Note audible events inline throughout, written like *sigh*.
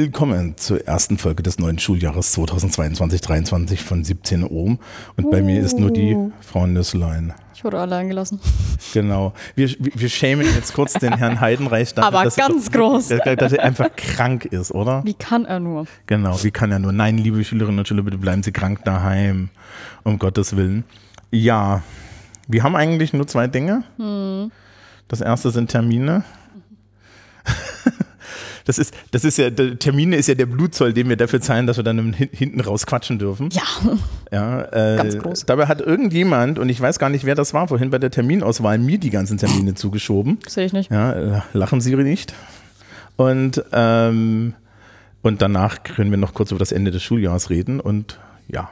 Willkommen zur ersten Folge des neuen Schuljahres 2022-23 von 17 Ohm. Und bei mir ist nur die Frau Nüsslein. Ich wurde allein gelassen. Genau. Wir, wir schämen jetzt kurz den Herrn Heidenreich dafür, Aber dass, ganz er, groß. dass er einfach krank ist, oder? Wie kann er nur? Genau, wie kann er nur? Nein, liebe Schülerinnen und Schüler, bitte bleiben Sie krank daheim. Um Gottes Willen. Ja, wir haben eigentlich nur zwei Dinge. Das erste sind Termine. Das ist, das ist ja, der Termine ist ja der Blutzoll, den wir dafür zahlen, dass wir dann hin, hinten raus quatschen dürfen. Ja, Ja, äh, Ganz groß. Dabei hat irgendjemand, und ich weiß gar nicht, wer das war, vorhin bei der Terminauswahl mir die ganzen Termine zugeschoben. sehe ich nicht. Ja, äh, lachen Sie nicht. Und, ähm, und danach können wir noch kurz über das Ende des Schuljahres reden. Und ja,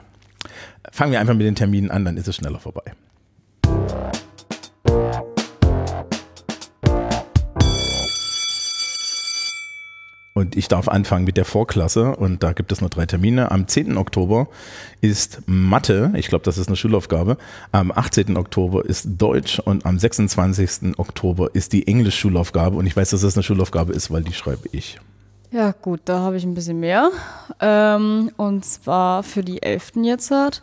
fangen wir einfach mit den Terminen an, dann ist es schneller vorbei. Und ich darf anfangen mit der Vorklasse und da gibt es nur drei Termine. Am 10. Oktober ist Mathe, ich glaube, das ist eine Schulaufgabe. Am 18. Oktober ist Deutsch und am 26. Oktober ist die Englisch-Schulaufgabe. Und ich weiß, dass das eine Schulaufgabe ist, weil die schreibe ich. Ja, gut, da habe ich ein bisschen mehr. Ähm, und zwar für die 11. jetzt hat,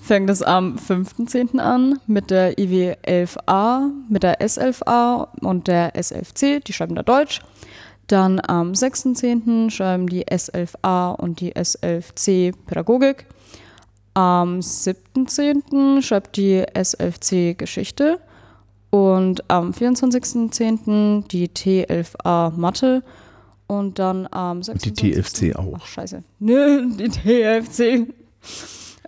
fängt es am 5.10. an mit der IW 11a, mit der S11a und der S11c, die schreiben da Deutsch. Dann am 6.10. schreiben die S11a und die S11c Pädagogik. Am 7.10. schreibt die S11c Geschichte. Und am 24.10. die T11a Mathe. Und dann am 26. die TFC auch. Ach, scheiße. Nö, *laughs* die TFC.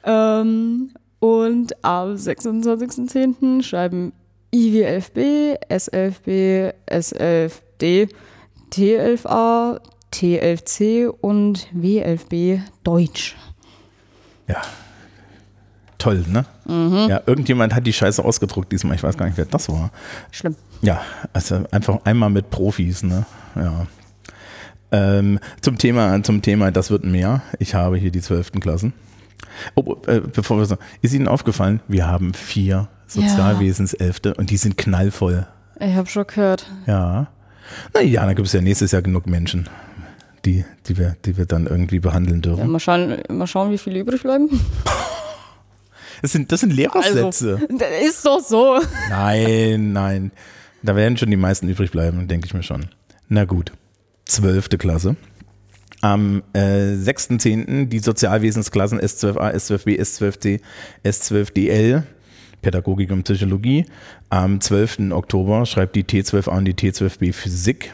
ähm, und am 26.10. schreiben IW11b, S11b, S11d, T11a, T11c und W11b Deutsch. Ja. Toll, ne? Ja, irgendjemand hat die Scheiße ausgedruckt diesmal. Ich weiß gar nicht, wer das war. Schlimm. Ja, also einfach einmal mit Profis, ne? Ja. Ähm, zum Thema, zum Thema, das wird mehr. Ich habe hier die zwölften Klassen. Oh, äh, bevor wir so, ist Ihnen aufgefallen, wir haben vier Sozialwesenselfte und die sind knallvoll. Ich habe schon gehört. Ja. Naja, dann gibt es ja nächstes Jahr genug Menschen, die, die, wir, die wir dann irgendwie behandeln Ja, dürfen. mal, schauen, mal schauen, wie viele übrig bleiben. Das sind, das sind Lehrersätze. Also, ist doch so. Nein, nein. Da werden schon die meisten übrig bleiben, denke ich mir schon. Na gut. Zwölfte Klasse. Am äh, 6.10. die Sozialwesensklassen S12a, S12b, S12c, S12dl, Pädagogik und Psychologie. Am 12. Oktober schreibt die T12a und die T12b Physik.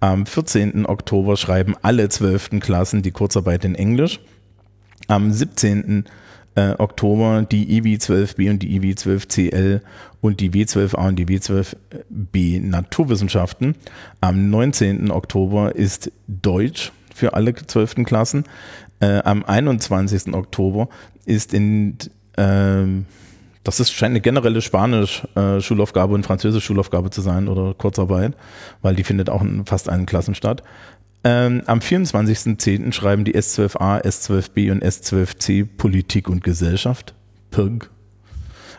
Am 14. Oktober schreiben alle 12. Klassen die Kurzarbeit in Englisch. Am 17. Äh, Oktober die IW12B und die IW12CL und die W12A und die W12B Naturwissenschaften. Am 19. Oktober ist Deutsch für alle 12. Klassen. Äh, am 21. Oktober ist in, ähm, das ist, scheint eine generelle Spanisch-Schulaufgabe und Französisch-Schulaufgabe zu sein oder Kurzarbeit, weil die findet auch in fast allen Klassen statt. Ähm, am 24.10. schreiben die S12a, S12b und S12c Politik und Gesellschaft. PIRG.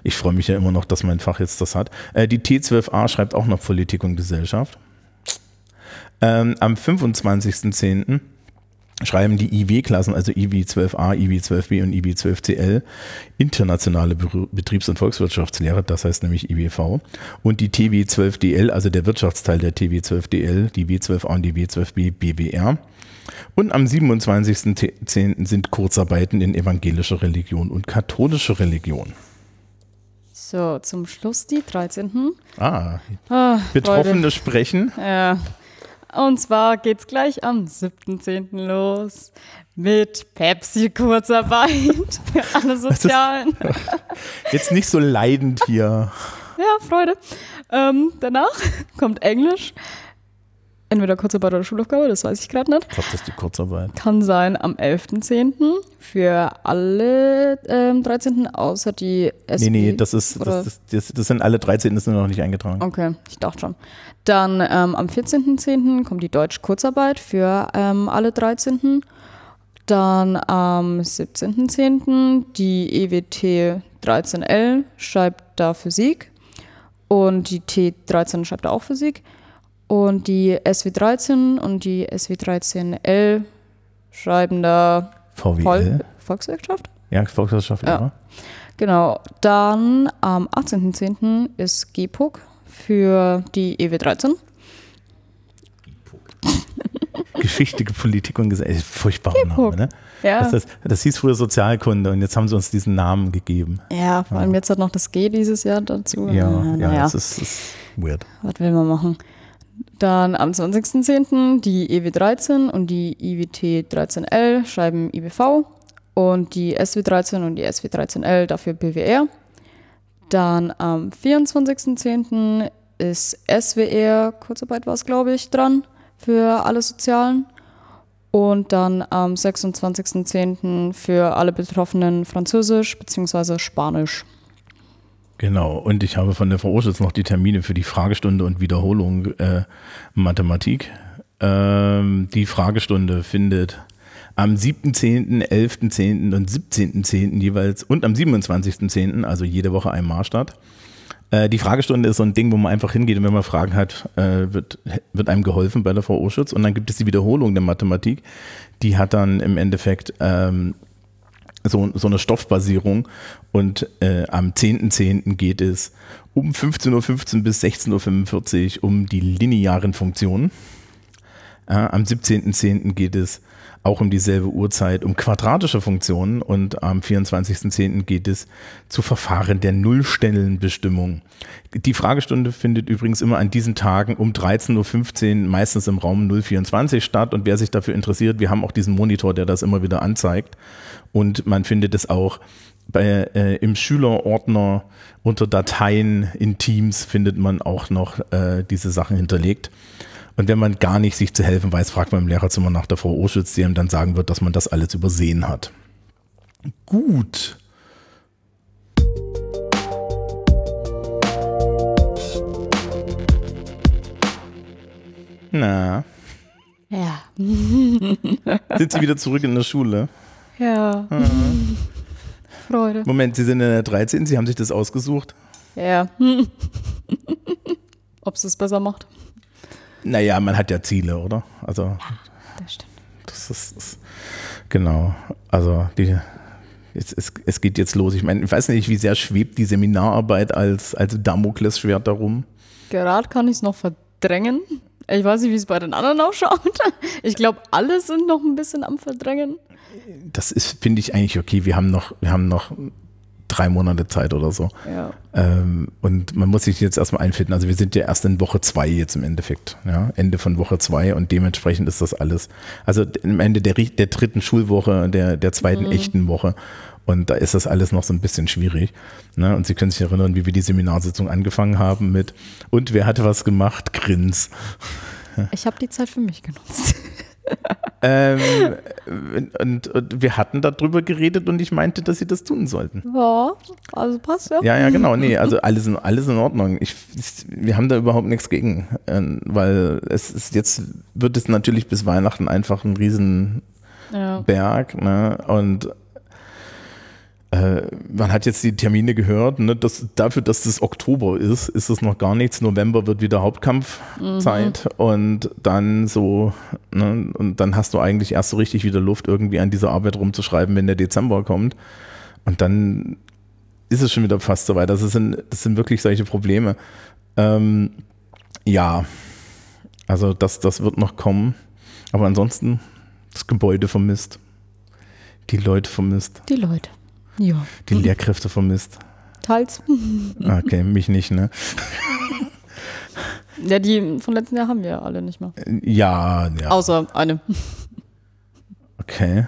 Ich freue mich ja immer noch, dass mein Fach jetzt das hat. Äh, die T12a schreibt auch noch Politik und Gesellschaft. Ähm, am 25.10. schreiben die IW-Klassen, also IW12a, IW12b und IW12cl, internationale Betriebs- und Volkswirtschaftslehre, das heißt nämlich IWV, und die TW12DL, also der Wirtschaftsteil der TW12DL, die W12a und die W12b BWR. Und am 27.10. sind Kurzarbeiten in evangelischer Religion und katholischer Religion. So, zum Schluss die 13. Ah, Ah, Betroffene sprechen. Freude. Ja. Und zwar geht's gleich am 7.10. los mit Pepsi-Kurzarbeit *laughs* für alle Sozialen. *laughs* Jetzt nicht so leidend hier. Ja, Freude. Ähm, danach kommt Englisch. Entweder Kurzarbeit oder Schulaufgabe, das weiß ich gerade nicht. Ich glaube, das ist die Kurzarbeit. Kann sein am 11.10. für alle ähm, 13. außer die SB. Nee, nee, das ist, das, ist- das, das sind alle 13, das sind noch nicht eingetragen. Okay, ich dachte schon. Dann ähm, am 14.10. kommt die Deutsch-Kurzarbeit für ähm, alle 13. Dann am 17.10. die EWT 13L schreibt da Physik und die T13 schreibt da auch Physik. Und die SW13 und die SW13L schreiben da VWL. Vol Volkswirtschaft. Ja, Volkswirtschaft, Ja. ja. Genau. Dann am 18.10. ist GPUC für die E EW13. Geschichte, Politik und Gesellschaft. Furchtbarer. Name, ne? Ja. Das, das, das hieß früher Sozialkunde und jetzt haben sie uns diesen Namen gegeben. ja, vor allem jetzt hat noch das G dieses Jahr dazu. Ja, ja, naja. das ist, ist weird. Was will man machen? Dann am 20.10. die EW13 und die IWT 13L schreiben IBV und die SW13 und die SW13L dafür BWR. Dann am 24.10. ist SWR, Kurzarbeit war es glaube ich, dran für alle Sozialen. Und dann am 26.10. für alle Betroffenen Französisch bzw. Spanisch. Genau, und ich habe von der Frau Oschitz noch die Termine für die Fragestunde und Wiederholung äh, Mathematik. Ähm, die Fragestunde findet am 7.10., 11.10. und 17.10. jeweils und am 27.10., also jede Woche einmal statt. Äh, die Fragestunde ist so ein Ding, wo man einfach hingeht und wenn man Fragen hat, äh, wird, wird einem geholfen bei der Frau Oschitz. Und dann gibt es die Wiederholung der Mathematik. Die hat dann im Endeffekt ähm, so, so eine Stoffbasierung und äh, am 10.10. geht es um 15.15 Uhr bis 16.45 Uhr um die linearen Funktionen. Äh, am 17.10. geht es auch um dieselbe Uhrzeit um quadratische Funktionen und am 24.10. geht es zu Verfahren der Nullstellenbestimmung. Die Fragestunde findet übrigens immer an diesen Tagen um 13.15 Uhr meistens im Raum 024 statt und wer sich dafür interessiert, wir haben auch diesen Monitor, der das immer wieder anzeigt und man findet es auch bei, äh, im Schülerordner unter Dateien in Teams findet man auch noch äh, diese Sachen hinterlegt. Und wenn man gar nicht sich zu helfen weiß, fragt man im Lehrerzimmer nach der Frau Oschütz, die einem dann sagen wird, dass man das alles übersehen hat. Gut. Na, Ja. *laughs* sind Sie wieder zurück in der Schule? Ja. Freude. Moment, Sie sind in der 13, Sie haben sich das ausgesucht? Ja. Ob es es besser macht? Naja, man hat ja Ziele, oder? Also, Das stimmt. das ist, ist genau. Also, die, es, es, es geht jetzt los. Ich meine, ich weiß nicht, wie sehr schwebt die Seminararbeit als, als Damoklesschwert darum. Gerade kann ich es noch verdrängen. Ich weiß nicht, wie es bei den anderen ausschaut. Ich glaube, alle sind noch ein bisschen am Verdrängen. Das ist, finde ich eigentlich okay. Wir haben noch, wir haben noch drei Monate Zeit oder so. Ja. Ähm, und man muss sich jetzt erstmal einfinden. Also wir sind ja erst in Woche zwei jetzt im Endeffekt. Ja? Ende von Woche zwei und dementsprechend ist das alles. Also am Ende der, der dritten Schulwoche, der, der zweiten echten Woche. Und da ist das alles noch so ein bisschen schwierig. Ne? Und Sie können sich erinnern, wie wir die Seminarsitzung angefangen haben mit und wer hat was gemacht? Grins. Ich habe die Zeit für mich genutzt. *laughs* Ähm, und, und wir hatten darüber geredet und ich meinte, dass Sie das tun sollten. Ja, also passt ja. Ja, ja, genau. Nee, also alles in, alles in Ordnung. Ich, ich, wir haben da überhaupt nichts gegen, ähm, weil es ist jetzt wird es natürlich bis Weihnachten einfach ein Riesenberg. Ja. Ne? Und man hat jetzt die Termine gehört. Ne? Das, dafür, dass das Oktober ist, ist es noch gar nichts. November wird wieder Hauptkampfzeit und dann so ne? und dann hast du eigentlich erst so richtig wieder Luft, irgendwie an dieser Arbeit rumzuschreiben, wenn der Dezember kommt. Und dann ist es schon wieder fast soweit. Das sind, das sind wirklich solche Probleme. Ähm, ja, also das, das wird noch kommen. Aber ansonsten das Gebäude vermisst. Die Leute vermisst. Die Leute. Ja. Die Lehrkräfte vermisst. Teils. Okay, mich nicht, ne? *laughs* Ja, die von letzten Jahr haben wir ja alle nicht mehr. Ja, ja. Außer eine. Okay.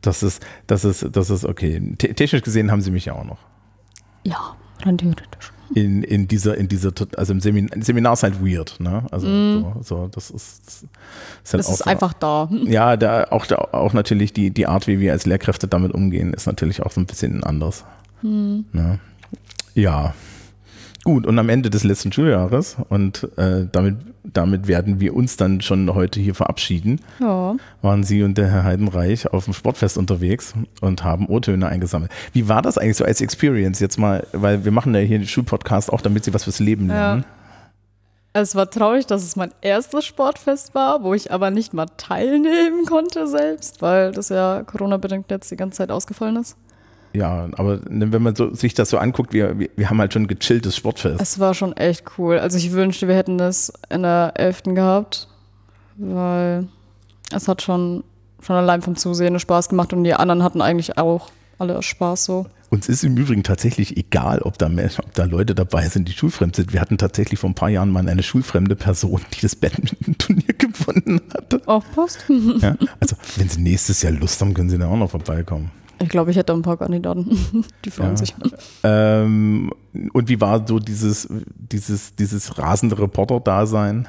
Das ist, das ist, das ist okay. Te- Technisch gesehen haben sie mich ja auch noch. Ja, rein theoretisch. In, in dieser, in dieser, also im Seminar, Seminar ist halt weird, ne? Also so, so, das ist, ist, halt Das auch ist so- einfach da. *laughs* Ja, da auch, da auch natürlich die, die Art, wie wir als Lehrkräfte damit umgehen, ist natürlich auch so ein bisschen anders. Ne? Ja. Gut, und am Ende des letzten Schuljahres, und äh, damit, damit werden wir uns dann schon heute hier verabschieden, Ja. waren Sie und der Herr Heidenreich auf dem Sportfest unterwegs und haben O-Töne eingesammelt. Wie war das eigentlich so als Experience jetzt mal, weil wir machen ja hier den Schulpodcast auch, damit Sie was fürs Leben lernen. Es war traurig, dass es mein erstes Sportfest war, wo ich aber nicht mal teilnehmen konnte selbst, weil das ja Corona-bedingt jetzt die ganze Zeit ausgefallen ist. Ja, aber wenn man so, sich das so anguckt, wir, wir, wir haben halt schon ein gechilltes Sportfest. Es war schon echt cool. Also ich wünschte, wir hätten das in der 11. gehabt, weil es hat schon, schon allein vom Zusehen Spaß gemacht und die anderen hatten eigentlich auch alle Spaß so. Uns ist im Übrigen tatsächlich egal, ob da, ob da Leute dabei sind, die schulfremd sind. Wir hatten tatsächlich vor ein paar Jahren mal eine schulfremde Person, die das Badminton-Turnier *laughs* gewonnen hatte. Auch passt. *laughs* Ja, also, wenn Sie nächstes Jahr Lust haben, können Sie da auch noch vorbeikommen. Ich glaube, ich hätte ein paar Kandidaten. *laughs* Die freuen Ja. sich. Ähm, und wie war so dieses, dieses, dieses rasende Reporter-Dasein?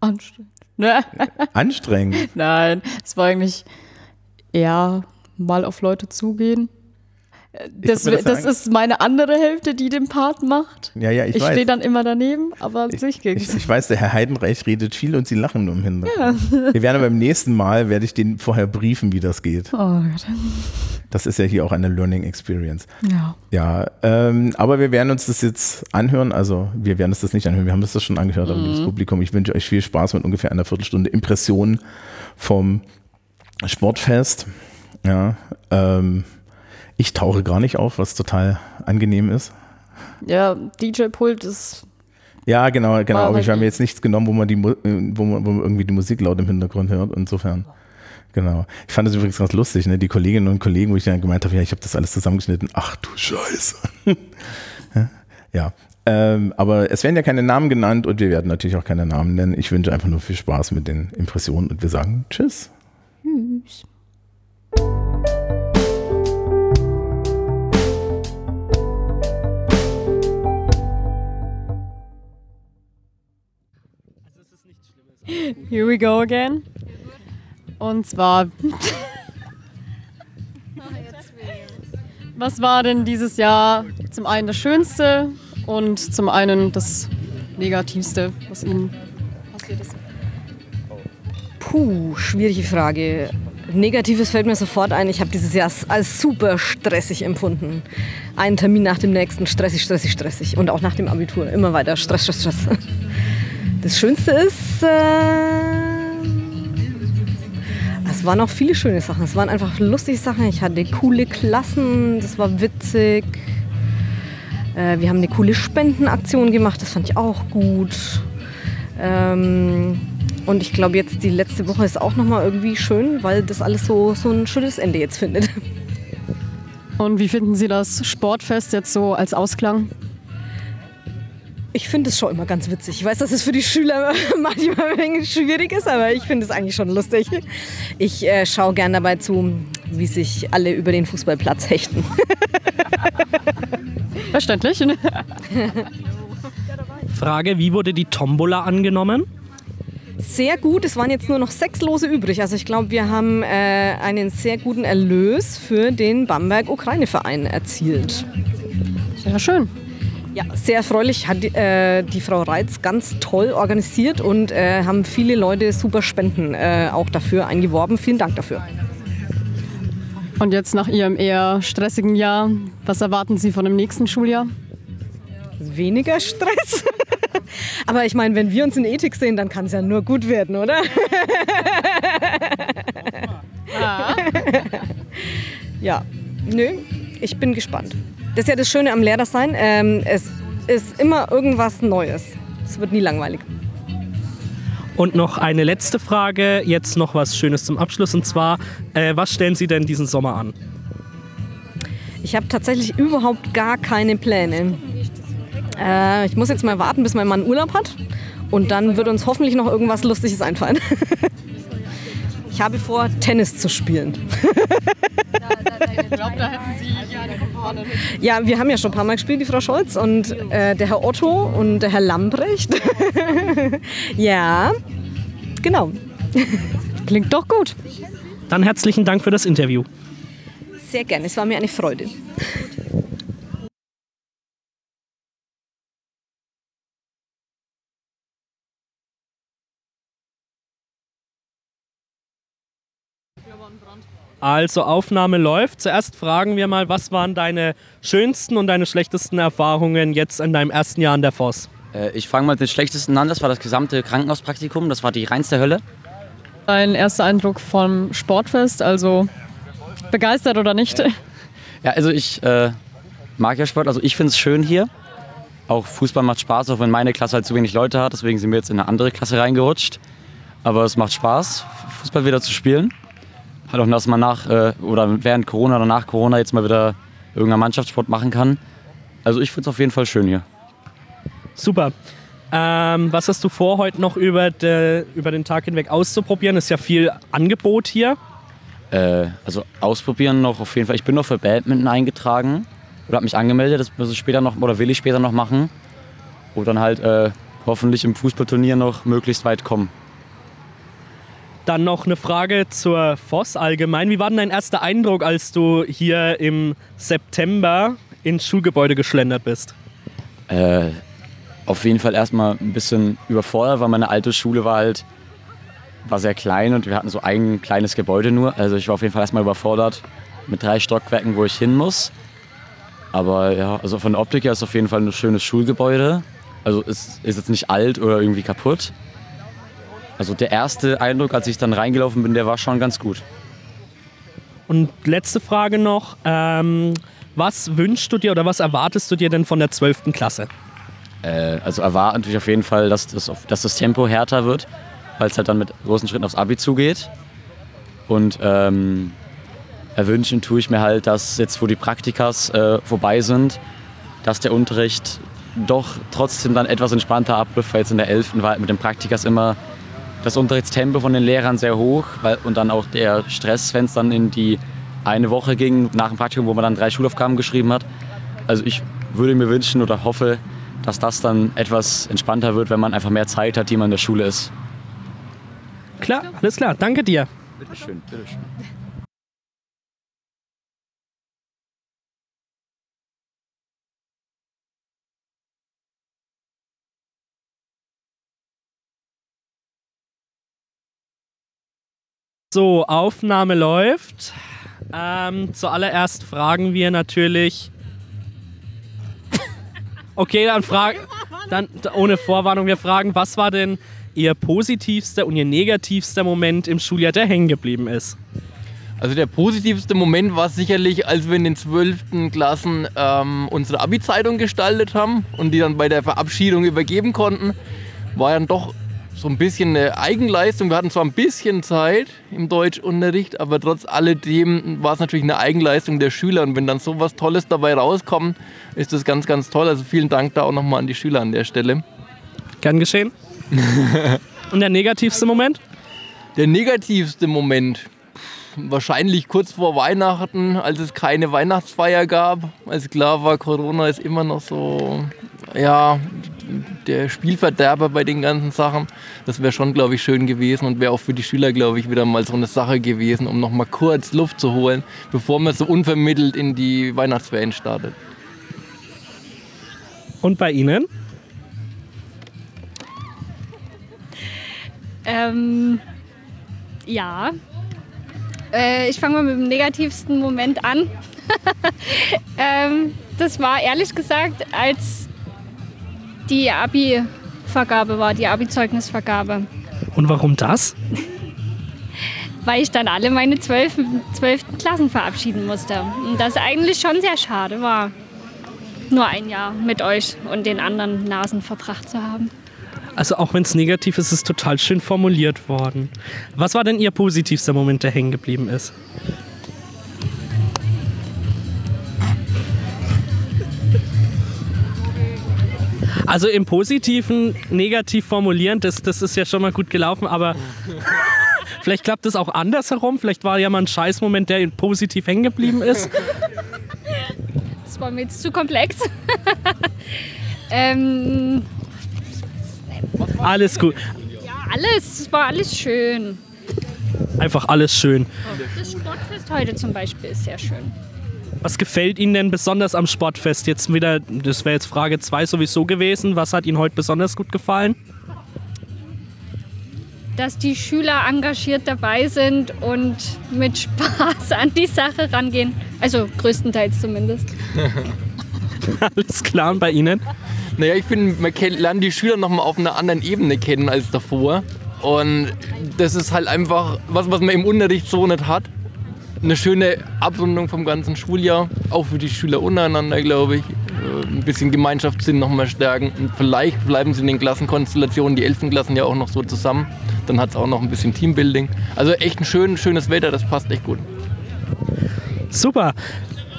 Anstrengend. *laughs* Anstrengend. Nein, es war eigentlich eher mal auf Leute zugehen. Das, das ja ist meine andere Hälfte, die den Part macht. Ja, ja, ich, Ich, weiß. stehe dann immer daneben, aber an sich Ich, ging's. ich weiß, der Herr Heidenreich redet viel und Sie lachen nur im Hintergrund. *laughs* Wir werden beim nächsten Mal, werde ich den vorher briefen, wie das geht. Oh Gott. Das ist ja hier auch eine Learning Experience. Ja. Ja, ähm, aber wir werden uns das jetzt anhören. Also wir werden uns das nicht anhören. Wir haben das schon angehört, aber liebes Publikum, ich wünsche euch viel Spaß mit ungefähr einer Viertelstunde Impressionen vom Sportfest. Ja, ähm, ich tauche gar nicht auf, was total angenehm ist. Ja, DJ-Pult ist. Ja, genau, genau. Aber ich habe mir jetzt nichts genommen, wo man die, äh, wo man, wo man irgendwie die Musik laut im Hintergrund hört. Insofern, genau. Ich fand das übrigens ganz lustig, ne? Die Kolleginnen und Kollegen, wo ich dann gemeint habe, ja, ich habe das alles zusammengeschnitten. Ach du Scheiße. *laughs* ja. Ähm, aber es werden ja keine Namen genannt und wir werden natürlich auch keine Namen nennen. Ich wünsche einfach nur viel Spaß mit den Impressionen und wir sagen Tschüss. Here we go again. Und zwar. Was war denn dieses Jahr zum einen das Schönste und zum einen das Negativste, was Ihnen passiert ist? Puh, schwierige Frage. Negatives fällt mir sofort ein. Ich habe dieses Jahr als super stressig empfunden. Einen Termin nach dem nächsten, stressig, stressig, stressig. Und auch nach dem Abitur immer weiter, Stress, Stress, Stress. Das Schönste ist, äh, es waren auch viele schöne Sachen. Es waren einfach lustige Sachen. Ich hatte coole Klassen, das war witzig. Äh, wir haben eine coole Spendenaktion gemacht, das fand ich auch gut. Ähm, und ich glaube, jetzt die letzte Woche ist auch nochmal irgendwie schön, weil das alles so, so ein schönes Ende jetzt findet. Und wie finden Sie das Sportfest jetzt so als Ausklang? Ich finde es schon immer ganz witzig. Ich weiß, dass es für die Schüler *laughs* manchmal ein wenig schwierig ist, aber ich finde es eigentlich schon lustig. Ich äh, schaue gern dabei zu, wie sich alle über den Fußballplatz hechten. *laughs* Verständlich. *laughs* Frage, wie wurde die Tombola angenommen? Sehr gut, es waren jetzt nur noch sechs Lose übrig. Also ich glaube, wir haben äh, einen sehr guten Erlös für den Bamberg-Ukraine-Verein erzielt. Sehr schön. Ja, sehr erfreulich. Hat äh, die Frau Reitz ganz toll organisiert und äh, haben viele Leute super Spenden äh, auch dafür eingeworben. Vielen Dank dafür. Und jetzt nach Ihrem eher stressigen Jahr, was erwarten Sie von dem nächsten Schuljahr? Weniger Stress. *laughs* Aber ich meine, wenn wir uns in Ethik sehen, dann kann es ja nur gut werden, oder? *laughs* ja, nö, ich bin gespannt. Das ist ja das Schöne am Lehrersein. Ähm, es ist immer irgendwas Neues. Es wird nie langweilig. Und noch eine letzte Frage, jetzt noch was Schönes zum Abschluss. Und zwar, äh, was stellen Sie denn diesen Sommer an? Ich habe tatsächlich überhaupt gar keine Pläne. Äh, ich muss jetzt mal warten, bis mein Mann Urlaub hat. Und dann wird uns hoffentlich noch irgendwas Lustiges einfallen. *laughs* ich habe vor, Tennis zu spielen. *laughs* Ich glaube, da hätten Sie eine Kumpanin. Ja, wir haben ja schon ein paar Mal gespielt, die Frau Scholz und äh, der Herr Otto und der Herr Lambrecht. *laughs* ja, genau. *laughs* Klingt doch gut. Dann herzlichen Dank für das Interview. Sehr gerne, es war mir eine Freude. Also Aufnahme läuft. Zuerst fragen wir mal, was waren deine schönsten und deine schlechtesten Erfahrungen jetzt in deinem ersten Jahr an der FOS? Äh, ich fange mal mit den schlechtesten an. Das war das gesamte Krankenhauspraktikum. Das war die reinste Hölle. Dein erster Eindruck vom Sportfest, also begeistert oder nicht? Ja, also ich äh, mag ja Sport. Also ich finde es schön hier. Auch Fußball macht Spaß, auch wenn meine Klasse halt zu wenig Leute hat. Deswegen sind wir jetzt in eine andere Klasse reingerutscht. Aber es macht Spaß, Fußball wieder zu spielen. Halt auch, dass man nach äh, oder während Corona oder nach Corona jetzt mal wieder irgendeinen Mannschaftssport machen kann. Also ich finde es auf jeden Fall schön hier. Super. Ähm, was hast du vor, heute noch über, de, über den Tag hinweg auszuprobieren? Ist ja viel Angebot hier. Äh, also ausprobieren noch auf jeden Fall. Ich bin noch für Badminton eingetragen oder habe mich angemeldet. Das muss ich später noch oder will ich später noch machen. Und dann halt äh, hoffentlich im Fußballturnier noch möglichst weit kommen. Dann noch eine Frage zur FOS allgemein. Wie war denn dein erster Eindruck, als du hier im September ins Schulgebäude geschlendert bist? Äh, auf jeden Fall erstmal ein bisschen überfordert, weil meine alte Schule war halt war sehr klein und wir hatten so ein kleines Gebäude nur. Also ich war auf jeden Fall erstmal überfordert mit drei Stockwerken, wo ich hin muss. Aber ja, also von der Optik her ist es auf jeden Fall ein schönes Schulgebäude. Also es ist jetzt nicht alt oder irgendwie kaputt. Also der erste Eindruck, als ich dann reingelaufen bin, der war schon ganz gut. Und letzte Frage noch. Ähm, was wünschst du dir oder was erwartest du dir denn von der 12. Klasse? Äh, also erwarten natürlich auf jeden Fall, dass das, dass das Tempo härter wird, weil es halt dann mit großen Schritten aufs Abi zugeht. Und ähm, erwünschen tue ich mir halt, dass jetzt, wo die Praktikas äh, vorbei sind, dass der Unterricht doch trotzdem dann etwas entspannter abläuft, weil jetzt in der 11. war halt mit den Praktikas immer das Unterrichtstempo von den Lehrern sehr hoch weil, und dann auch der Stress, wenn es dann in die eine Woche ging nach dem Praktikum, wo man dann drei Schulaufgaben geschrieben hat. Also ich würde mir wünschen oder hoffe, dass das dann etwas entspannter wird, wenn man einfach mehr Zeit hat, die man in der Schule ist. Klar, alles klar. Danke dir. Bitteschön, bitteschön. So, Aufnahme läuft. Ähm, zuallererst fragen wir natürlich. Okay, dann fragen. Dann ohne Vorwarnung, wir fragen, was war denn Ihr positivster und Ihr negativster Moment im Schuljahr, der hängen geblieben ist? Also der positivste Moment war sicherlich, als wir in den 12. Klassen ähm, unsere Abi-Zeitung gestaltet haben und die dann bei der Verabschiedung übergeben konnten. War dann doch so ein bisschen eine Eigenleistung. Wir hatten zwar ein bisschen Zeit im Deutschunterricht, aber trotz alledem war es natürlich eine Eigenleistung der Schüler. Und wenn dann so was Tolles dabei rauskommt, ist das ganz, ganz toll. Also vielen Dank da auch nochmal an die Schüler an der Stelle. Gern geschehen. *laughs* und der negativste Moment? Der negativste Moment, wahrscheinlich kurz vor Weihnachten, als es keine Weihnachtsfeier gab, als klar war, Corona ist immer noch so, ja, der Spielverderber bei den ganzen Sachen. Das wäre schon, glaube ich, schön gewesen und wäre auch für die Schüler, glaube ich, wieder mal so eine Sache gewesen, um noch mal kurz Luft zu holen, bevor man so unvermittelt in die Weihnachtsferien startet. Und bei Ihnen? Ähm, ja. Äh, ich fange mal mit dem negativsten Moment an. *laughs* ähm, das war ehrlich gesagt, als die Abi-Vergabe war, die Abi-Zeugnisvergabe. Und warum das? Weil ich dann alle meine zwölf, zwölften Klassen verabschieden musste. Und das eigentlich schon sehr schade war, nur ein Jahr mit euch und den anderen Nasen verbracht zu haben. Also auch wenn es negativ ist, ist es total schön formuliert worden. Was war denn Ihr positivster Moment, der hängen geblieben ist? Also im Positiven negativ formulieren, das, das ist ja schon mal gut gelaufen, aber *laughs* vielleicht klappt es auch andersherum. Vielleicht war ja mal ein Scheißmoment, der positiv hängen geblieben ist. Das war mir jetzt zu komplex. *laughs* ähm, Alles gut. ja, alles, es war alles schön. Einfach alles schön. Das Sportfest heute zum Beispiel ist sehr schön. Was gefällt Ihnen denn besonders am Sportfest? Jetzt wieder, das wäre jetzt Frage 2 sowieso gewesen. Was hat Ihnen heute besonders gut gefallen? Dass die Schüler engagiert dabei sind und mit Spaß an die Sache rangehen. Also größtenteils zumindest. *laughs* Alles klar und bei Ihnen? Naja, ich finde, man kennt, lernt die Schüler nochmal auf einer anderen Ebene kennen als davor. Und das ist halt einfach was, was man im Unterricht so nicht hat. Eine schöne Abrundung vom ganzen Schuljahr, auch für die Schüler untereinander, glaube ich. Äh, Ein bisschen Gemeinschaftssinn nochmal stärken. Und vielleicht bleiben sie in den Klassenkonstellationen, die elften Klassen ja auch noch so zusammen. Dann hat es auch noch ein bisschen Teambuilding. Also echt ein schön, schönes Wetter, das passt echt gut. Super.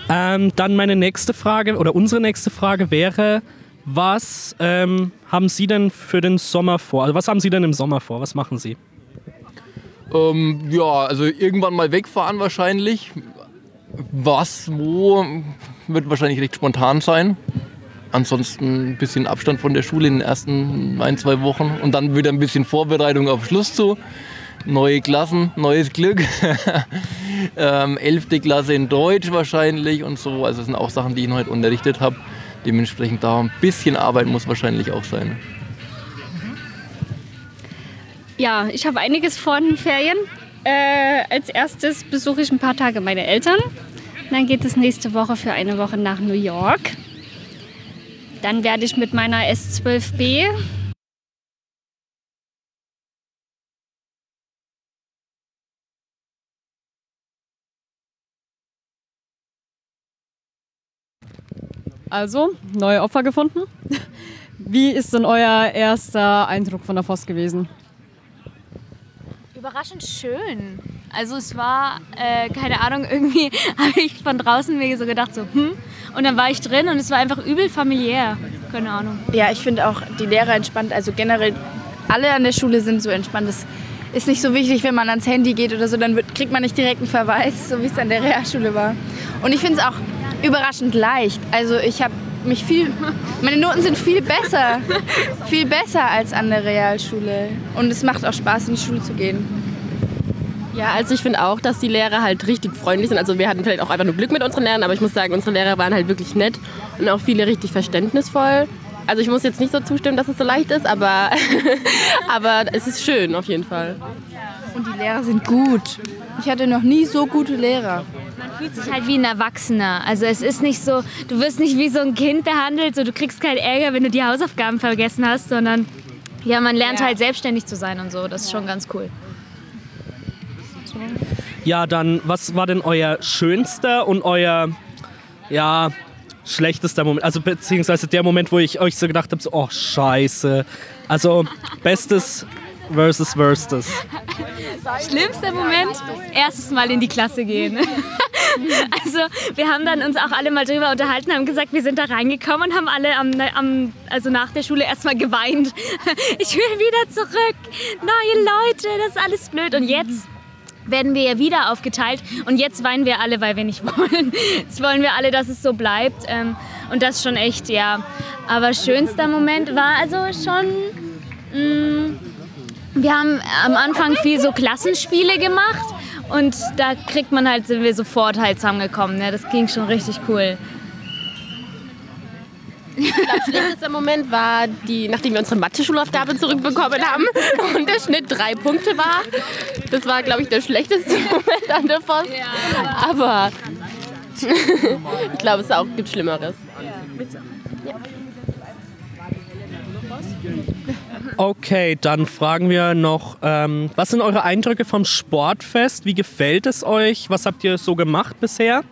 Ähm, dann meine nächste Frage oder unsere nächste Frage wäre, was ähm, haben Sie denn für den Sommer vor? Also was haben Sie denn im Sommer vor? Was machen Sie? Ähm, ja, also irgendwann mal wegfahren wahrscheinlich. Was, wo, wird wahrscheinlich recht spontan sein. Ansonsten ein bisschen Abstand von der Schule in den ersten ein, zwei Wochen und dann wieder ein bisschen Vorbereitung auf Schluss zu. Neue Klassen, neues Glück. *laughs* ähm, elfte Klasse in Deutsch wahrscheinlich und so. Also das sind auch Sachen, die ich noch nicht unterrichtet habe. Dementsprechend da ein bisschen Arbeit muss wahrscheinlich auch sein. Ja, ich habe einiges vor den Ferien. Äh, als erstes besuche ich ein paar Tage meine Eltern. Dann geht es nächste Woche für eine Woche nach New York. Dann werde ich mit meiner S12B Also, neue Opfer gefunden. Wie ist denn euer erster Eindruck von der FOS gewesen? Überraschend schön. Also es war, äh, keine Ahnung, irgendwie *laughs* habe ich von draußen mir so gedacht, so, hm. Und dann war ich drin und es war einfach übel familiär. Keine Ahnung. Ja, ich finde auch die Lehrer entspannt. Also generell, alle an der Schule sind so entspannt. Das ist nicht so wichtig, wenn man ans Handy geht oder so, dann wird, kriegt man nicht direkt einen Verweis, so wie es an der Realschule war. Und ich finde es auch überraschend leicht. Also ich habe mich viel, meine Noten sind viel besser, viel besser als an der Realschule. Und es macht auch Spaß, in die Schule zu gehen. Ja, also ich finde auch, dass die Lehrer halt richtig freundlich sind. Also wir hatten vielleicht auch einfach nur Glück mit unseren Lehrern, aber ich muss sagen, unsere Lehrer waren halt wirklich nett und auch viele richtig verständnisvoll. Also ich muss jetzt nicht so zustimmen, dass es so leicht ist, aber, *laughs* aber es ist schön auf jeden Fall. Und die Lehrer sind gut. Ich hatte noch nie so gute Lehrer. Fühlt sich halt wie ein Erwachsener. Also es ist nicht so, du wirst nicht wie so ein Kind behandelt, so du kriegst keinen Ärger, wenn du die Hausaufgaben vergessen hast, sondern ja, man lernt Ja. halt selbstständig zu sein und so. Das ist schon ganz cool. Ja, dann, was war denn euer schönster und euer, ja, schlechtester Moment? Also, beziehungsweise der Moment, wo ich euch so gedacht habe, so, oh, scheiße. Also, bestes versus worstes. Schlimmster Moment, erstes Mal in die Klasse gehen. *laughs* *laughs* Also wir haben dann uns auch alle mal drüber unterhalten, haben gesagt, wir sind da reingekommen und haben alle am, am, also nach der Schule erstmal geweint. *laughs* Ich will wieder zurück, neue Leute, das ist alles blöd. Und jetzt werden wir ja wieder aufgeteilt und jetzt weinen wir alle, weil wir nicht *laughs* wollen. Jetzt wollen wir alle, dass es so bleibt ähm, und das schon echt, ja. Aber schönster Moment war also schon... Mh, wir haben am Anfang viel so Klassenspiele gemacht und da kriegt man halt, sind wir sofort halt zusammengekommen. Ne? Das ging schon richtig cool. Ich glaube, schlechtester Moment war, die, nachdem wir unsere Mathe-Schulaufgabe zurückbekommen haben und der Schnitt drei Punkte war. Das war, glaube ich, der schlechteste *laughs* Moment an der FOS. Aber *laughs* ich glaube, es auch, gibt Schlimmeres. Okay, dann fragen wir noch, ähm, was sind eure Eindrücke vom Sportfest? Wie gefällt es euch? Was habt ihr so gemacht bisher?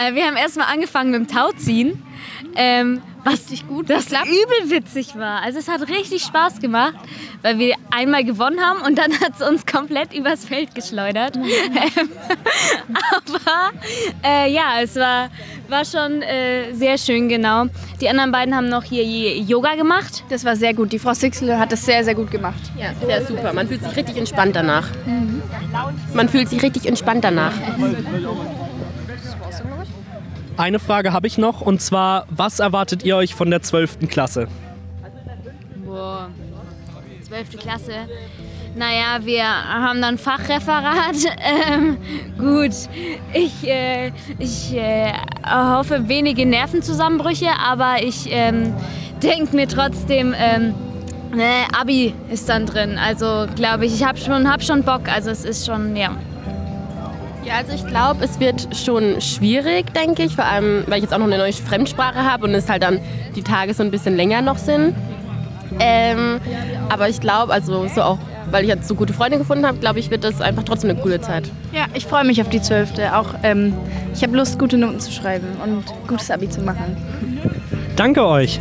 Äh, wir haben erstmal angefangen mit dem Tauziehen. Ähm, was gut das übel witzig war. Also es hat richtig Spaß gemacht, weil wir einmal gewonnen haben und dann *laughs* hat es uns komplett übers Feld geschleudert. Ähm, *laughs* aber äh, ja, es war, war schon äh, sehr schön, genau. Die anderen beiden haben noch hier Yoga gemacht. Das war sehr gut. Die Frau Sixel hat das sehr, sehr gut gemacht. Ja, sehr super. Man fühlt sich richtig entspannt danach. Man fühlt sich richtig entspannt danach. Eine Frage habe ich noch und zwar, was erwartet ihr euch von der 12. Klasse? Boah, 12. Klasse. Naja, wir haben dann Fachreferat. *laughs* Ähm, gut, ich, äh, ich äh, hoffe wenige Nervenzusammenbrüche, aber ich ähm, denke mir trotzdem, ähm, ne, Abi ist dann drin. Also glaube ich, ich habe schon, hab schon Bock. Also es ist schon, ja. Ja, also ich glaube, es wird schon schwierig, denke ich. Vor allem, weil ich jetzt auch noch eine neue Fremdsprache habe und es halt dann die Tage so ein bisschen länger noch sind. Ähm, aber ich glaube, also so auch, weil ich jetzt so gute Freunde gefunden habe, glaube ich, wird das einfach trotzdem eine coole Zeit. Ja, ich freue mich auf die 12. Auch ähm, ich habe Lust, gute Noten zu schreiben und gutes Abi zu machen. Danke euch.